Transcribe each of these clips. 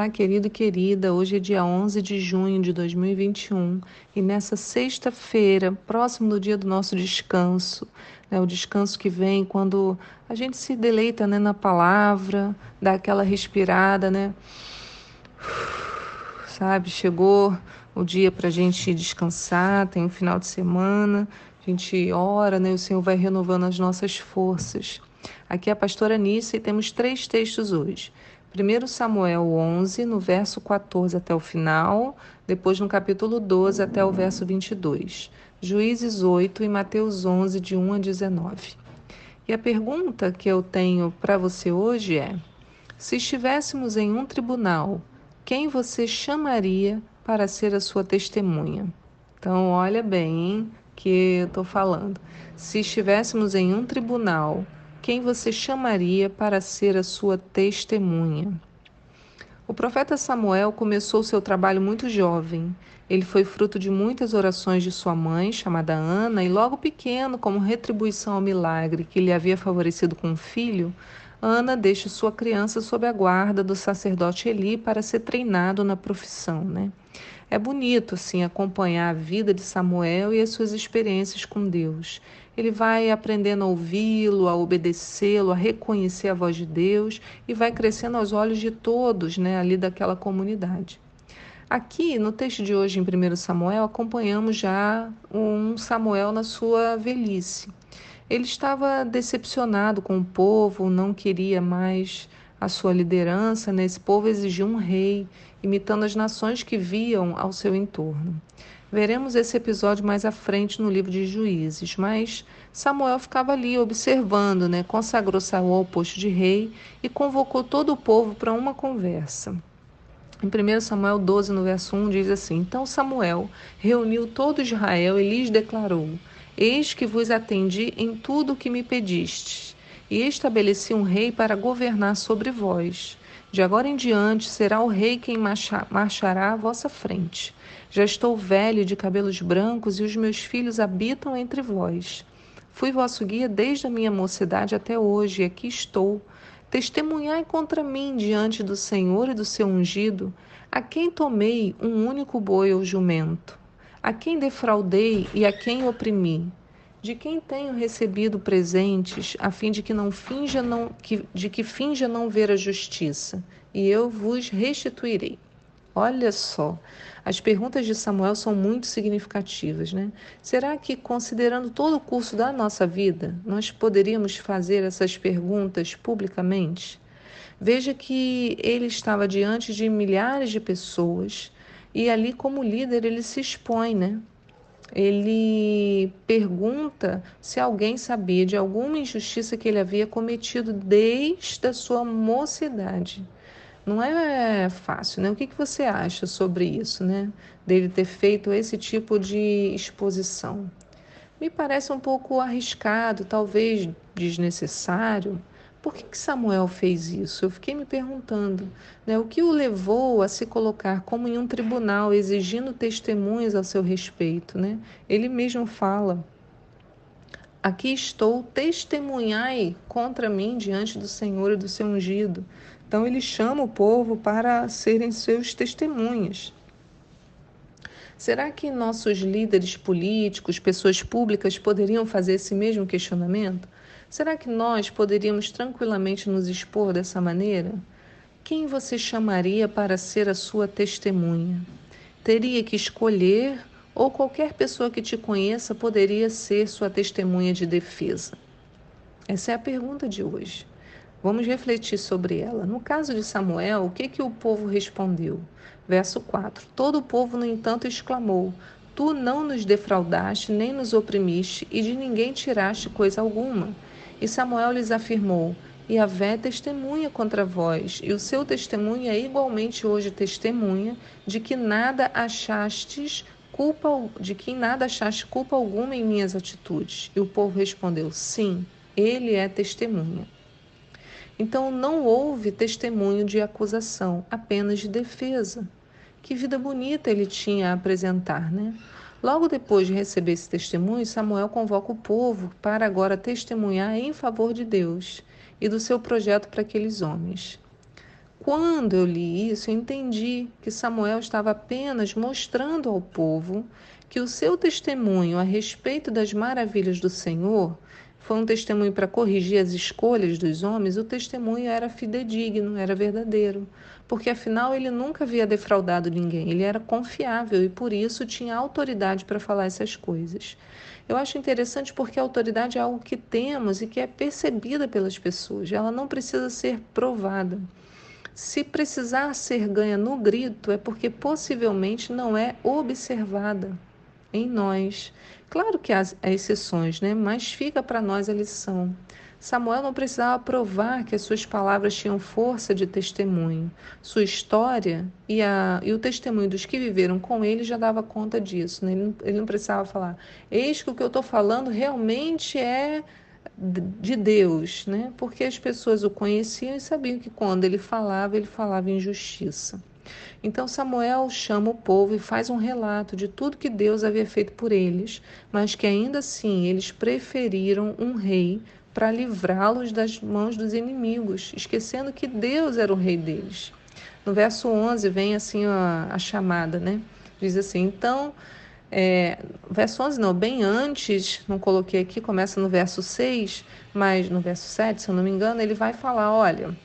Olá, querido e querida. Hoje é dia 11 de junho de 2021 e nessa sexta-feira, próximo do dia do nosso descanso, né, o descanso que vem quando a gente se deleita né, na palavra, dá aquela respirada, né? Sabe, chegou o dia para a gente descansar, tem o um final de semana, a gente ora, né? O Senhor vai renovando as nossas forças. Aqui é a pastora Nícia e temos três textos hoje. 1 Samuel 11, no verso 14 até o final, depois no capítulo 12 até o verso 22. Juízes 8 e Mateus 11, de 1 a 19. E a pergunta que eu tenho para você hoje é: se estivéssemos em um tribunal, quem você chamaria para ser a sua testemunha? Então, olha bem hein, que eu estou falando. Se estivéssemos em um tribunal, quem você chamaria para ser a sua testemunha? O profeta Samuel começou seu trabalho muito jovem. Ele foi fruto de muitas orações de sua mãe, chamada Ana, e logo pequeno, como retribuição ao milagre que lhe havia favorecido com um filho, Ana deixa sua criança sob a guarda do sacerdote Eli para ser treinado na profissão, né? É bonito assim acompanhar a vida de Samuel e as suas experiências com Deus. Ele vai aprendendo a ouvi-lo, a obedecê-lo, a reconhecer a voz de Deus e vai crescendo aos olhos de todos, né, ali daquela comunidade. Aqui no texto de hoje em 1 Samuel, acompanhamos já um Samuel na sua velhice. Ele estava decepcionado com o povo, não queria mais a sua liderança, né? esse povo exigia um rei, imitando as nações que viam ao seu entorno. Veremos esse episódio mais à frente no livro de Juízes, mas Samuel ficava ali observando, né? consagrou Saul ao posto de rei e convocou todo o povo para uma conversa. Em 1 Samuel 12, no verso 1, diz assim: Então Samuel reuniu todo Israel e lhes declarou: Eis que vos atendi em tudo o que me pedistes, e estabeleci um rei para governar sobre vós. De agora em diante será o rei quem marchará à vossa frente. Já estou velho de cabelos brancos e os meus filhos habitam entre vós. Fui vosso guia desde a minha mocidade até hoje, e aqui estou. Testemunhai contra mim diante do Senhor e do seu ungido, a quem tomei um único boi ou jumento. A quem defraudei e a quem oprimi? De quem tenho recebido presentes, a fim de que não finja não que, de que finja não ver a justiça, e eu vos restituirei. Olha só, as perguntas de Samuel são muito significativas, né? Será que, considerando todo o curso da nossa vida, nós poderíamos fazer essas perguntas publicamente? Veja que ele estava diante de milhares de pessoas e ali, como líder, ele se expõe, né? Ele pergunta se alguém sabia de alguma injustiça que ele havia cometido desde a sua mocidade. Não é fácil, né? O que, que você acha sobre isso, né? Dele ter feito esse tipo de exposição. Me parece um pouco arriscado, talvez desnecessário, por que, que Samuel fez isso? Eu fiquei me perguntando. Né, o que o levou a se colocar como em um tribunal, exigindo testemunhas a seu respeito? Né? Ele mesmo fala: Aqui estou, testemunhai contra mim diante do Senhor e do seu ungido. Então ele chama o povo para serem seus testemunhas. Será que nossos líderes políticos, pessoas públicas, poderiam fazer esse mesmo questionamento? Será que nós poderíamos tranquilamente nos expor dessa maneira? Quem você chamaria para ser a sua testemunha? Teria que escolher ou qualquer pessoa que te conheça poderia ser sua testemunha de defesa? Essa é a pergunta de hoje. Vamos refletir sobre ela. No caso de Samuel, o que, que o povo respondeu? Verso 4: Todo o povo, no entanto, exclamou: Tu não nos defraudaste, nem nos oprimiste, e de ninguém tiraste coisa alguma. E Samuel lhes afirmou: E Vé testemunha contra vós, e o seu testemunho é igualmente hoje testemunha de que nada achastes culpa, de que nada achaste culpa alguma em minhas atitudes. E o povo respondeu: Sim, ele é testemunha. Então não houve testemunho de acusação, apenas de defesa. Que vida bonita ele tinha a apresentar, né? Logo depois de receber esse testemunho, Samuel convoca o povo para agora testemunhar em favor de Deus e do seu projeto para aqueles homens. Quando eu li isso, eu entendi que Samuel estava apenas mostrando ao povo que o seu testemunho a respeito das maravilhas do Senhor foi um testemunho para corrigir as escolhas dos homens, o testemunho era fidedigno, era verdadeiro, porque afinal ele nunca havia defraudado ninguém, ele era confiável e por isso tinha autoridade para falar essas coisas. Eu acho interessante porque a autoridade é algo que temos e que é percebida pelas pessoas, ela não precisa ser provada. Se precisar ser ganha no grito, é porque possivelmente não é observada em nós. Claro que há exceções, né? mas fica para nós a lição. Samuel não precisava provar que as suas palavras tinham força de testemunho. Sua história e, a, e o testemunho dos que viveram com ele já dava conta disso. Né? Ele, não, ele não precisava falar, eis que o que eu estou falando realmente é de Deus, né? porque as pessoas o conheciam e sabiam que quando ele falava, ele falava em justiça. Então Samuel chama o povo e faz um relato de tudo que Deus havia feito por eles, mas que ainda assim eles preferiram um rei para livrá-los das mãos dos inimigos, esquecendo que Deus era o rei deles. No verso 11 vem assim a, a chamada, né? Diz assim: então, é, verso 11 não, bem antes, não coloquei aqui, começa no verso 6, mas no verso 7, se eu não me engano, ele vai falar: olha,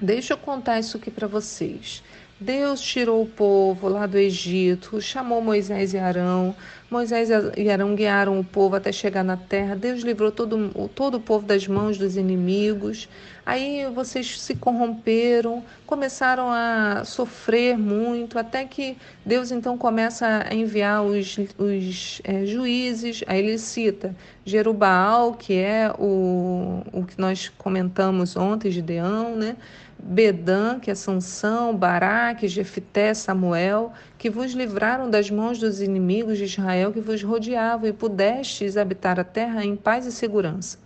deixa eu contar isso aqui para vocês. Deus tirou o povo lá do Egito, chamou Moisés e Arão. Moisés e Arão guiaram o povo até chegar na terra. Deus livrou todo, todo o povo das mãos dos inimigos. Aí vocês se corromperam, começaram a sofrer muito, até que Deus então começa a enviar os, os é, juízes. Aí ele cita Jerubaal, que é o, o que nós comentamos ontem, Gideão, né? Bedã, que é Sansão, Baraque, Jefité, Samuel, que vos livraram das mãos dos inimigos de Israel que vos rodeavam e pudestes habitar a terra em paz e segurança.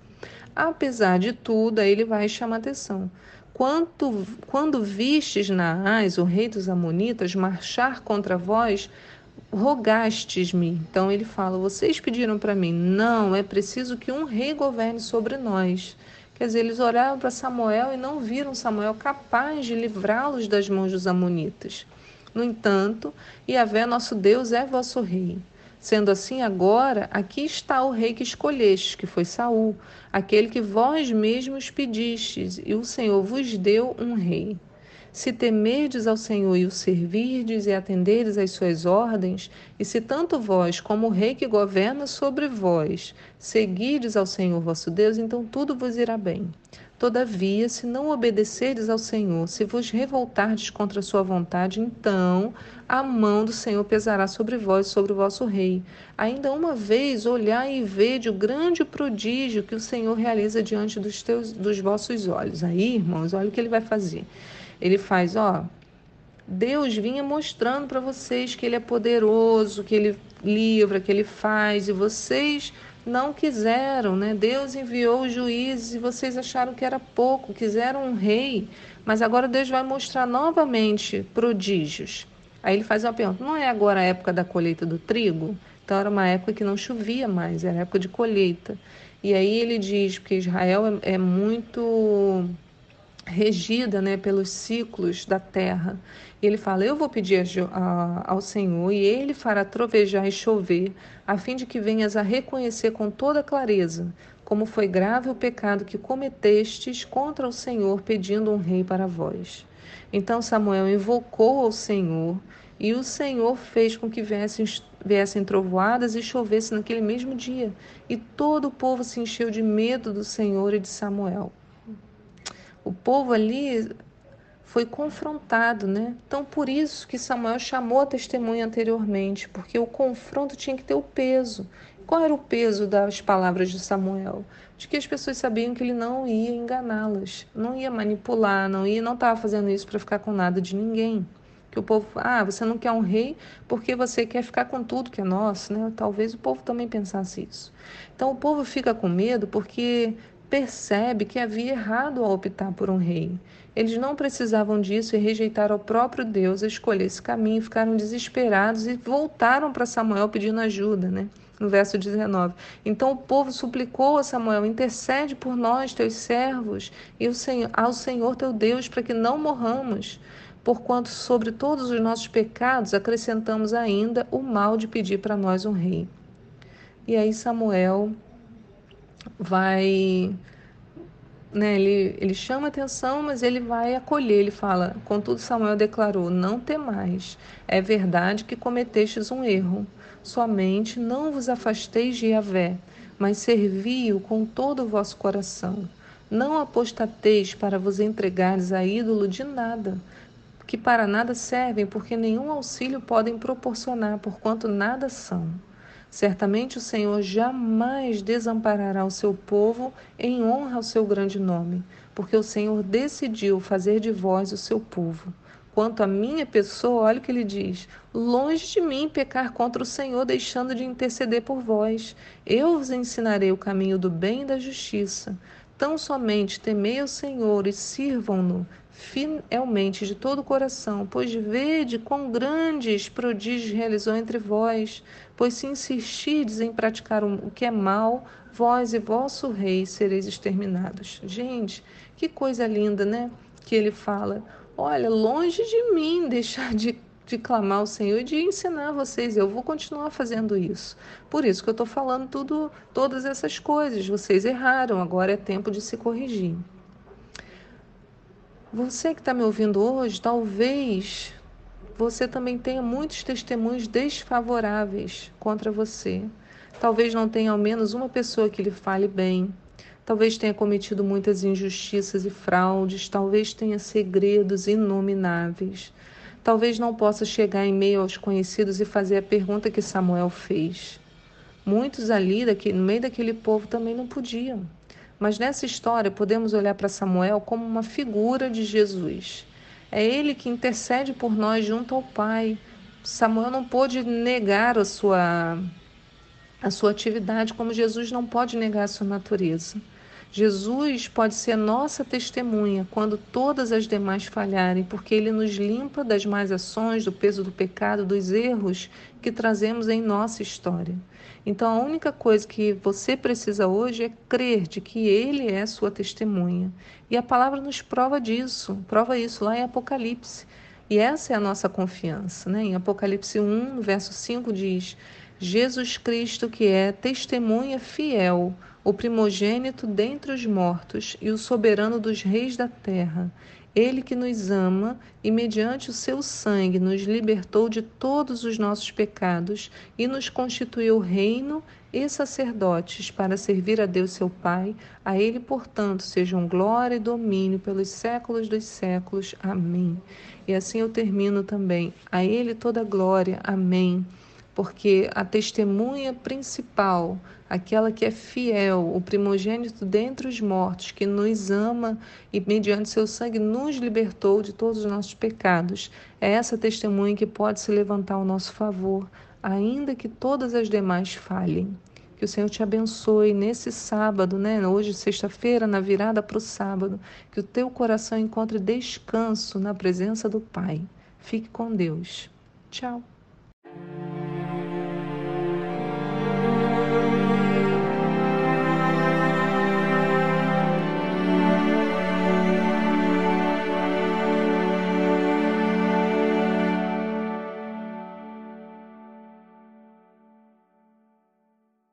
Apesar de tudo, aí ele vai chamar atenção. Quanto, quando vistes Naás, o rei dos Amonitas, marchar contra vós, rogastes-me. Então ele fala: vocês pediram para mim, não, é preciso que um rei governe sobre nós. Quer dizer, eles olharam para Samuel e não viram Samuel capaz de livrá-los das mãos dos amonitas. No entanto, Yahvé, nosso Deus, é vosso rei. Sendo assim, agora, aqui está o rei que escolhestes, que foi Saul, aquele que vós mesmos pedistes, e o Senhor vos deu um rei. Se temerdes ao Senhor e o servirdes e atenderdes às suas ordens, e se tanto vós como o rei que governa sobre vós seguirdes ao Senhor vosso Deus, então tudo vos irá bem. Todavia, se não obedecerdes ao Senhor, se vos revoltardes contra a sua vontade, então a mão do Senhor pesará sobre vós, sobre o vosso rei. Ainda uma vez olhai e vede o grande prodígio que o Senhor realiza diante dos, teus, dos vossos olhos. Aí, irmãos, olha o que ele vai fazer. Ele faz, ó, Deus vinha mostrando para vocês que ele é poderoso, que ele livra, que ele faz, e vocês não quiseram, né? Deus enviou os juízes e vocês acharam que era pouco, quiseram um rei, mas agora Deus vai mostrar novamente prodígios. Aí ele faz uma pergunta: não é agora a época da colheita do trigo? Então era uma época que não chovia mais, era época de colheita. E aí ele diz que Israel é, é muito regida né, pelos ciclos da terra. E ele fala: Eu vou pedir a, ao Senhor, e ele fará trovejar e chover, a fim de que venhas a reconhecer com toda clareza como foi grave o pecado que cometestes contra o Senhor, pedindo um rei para vós. Então Samuel invocou ao Senhor, e o Senhor fez com que viessem, viessem trovoadas e chovesse naquele mesmo dia. E todo o povo se encheu de medo do Senhor e de Samuel o povo ali foi confrontado, né? Então por isso que Samuel chamou a testemunha anteriormente, porque o confronto tinha que ter o peso. Qual era o peso das palavras de Samuel? De que as pessoas sabiam que ele não ia enganá-las, não ia manipular, não ia, não estava fazendo isso para ficar com nada de ninguém. Que o povo, ah, você não quer um rei porque você quer ficar com tudo que é nosso, né? Talvez o povo também pensasse isso. Então o povo fica com medo porque percebe que havia errado ao optar por um rei. Eles não precisavam disso e rejeitaram o próprio Deus a escolher esse caminho, ficaram desesperados e voltaram para Samuel pedindo ajuda, né? No verso 19. Então o povo suplicou a Samuel: intercede por nós, teus servos, e ao Senhor teu Deus, para que não morramos porquanto sobre todos os nossos pecados acrescentamos ainda o mal de pedir para nós um rei. E aí Samuel vai né, ele, ele chama atenção, mas ele vai acolher. Ele fala: Contudo, Samuel declarou: Não temais. É verdade que cometestes um erro. Somente não vos afasteis de Yahvé, mas servi-o com todo o vosso coração. Não apostateis para vos entregares a ídolo de nada, que para nada servem, porque nenhum auxílio podem proporcionar, porquanto nada são. Certamente o Senhor jamais desamparará o seu povo em honra ao seu grande nome, porque o Senhor decidiu fazer de vós o seu povo. Quanto à minha pessoa, olha o que ele diz: longe de mim pecar contra o Senhor, deixando de interceder por vós. Eu vos ensinarei o caminho do bem e da justiça. Tão somente temei o Senhor e sirvam-no fielmente de todo o coração, pois vede quão grandes prodígios realizou entre vós, pois se insistirdes em praticar o que é mal, vós e vosso rei sereis exterminados. Gente, que coisa linda, né? Que ele fala: olha, longe de mim deixar de de clamar ao Senhor e de ensinar vocês. Eu vou continuar fazendo isso. Por isso que eu estou falando tudo, todas essas coisas. Vocês erraram, agora é tempo de se corrigir. Você que está me ouvindo hoje, talvez você também tenha muitos testemunhos desfavoráveis contra você. Talvez não tenha ao menos uma pessoa que lhe fale bem. Talvez tenha cometido muitas injustiças e fraudes. Talvez tenha segredos inomináveis. Talvez não possa chegar em meio aos conhecidos e fazer a pergunta que Samuel fez. Muitos ali, daqui, no meio daquele povo, também não podiam. Mas nessa história podemos olhar para Samuel como uma figura de Jesus. É ele que intercede por nós junto ao Pai. Samuel não pôde negar a sua, a sua atividade, como Jesus não pode negar a sua natureza. Jesus pode ser nossa testemunha quando todas as demais falharem, porque ele nos limpa das más ações, do peso do pecado, dos erros que trazemos em nossa história. Então a única coisa que você precisa hoje é crer de que ele é sua testemunha. E a palavra nos prova disso, prova isso lá em Apocalipse. E essa é a nossa confiança, né? Em Apocalipse 1, verso 5 diz: Jesus Cristo que é testemunha fiel, o primogênito dentre os mortos e o soberano dos reis da terra. Ele que nos ama e, mediante o seu sangue, nos libertou de todos os nossos pecados e nos constituiu reino e sacerdotes para servir a Deus seu Pai. A Ele, portanto, sejam glória e domínio pelos séculos dos séculos. Amém. E assim eu termino também. A Ele toda glória. Amém porque a testemunha principal, aquela que é fiel, o primogênito dentre os mortos, que nos ama e, mediante seu sangue, nos libertou de todos os nossos pecados, é essa testemunha que pode se levantar ao nosso favor, ainda que todas as demais falhem. Que o Senhor te abençoe nesse sábado, né? Hoje, sexta-feira, na virada para o sábado. Que o teu coração encontre descanso na presença do Pai. Fique com Deus. Tchau.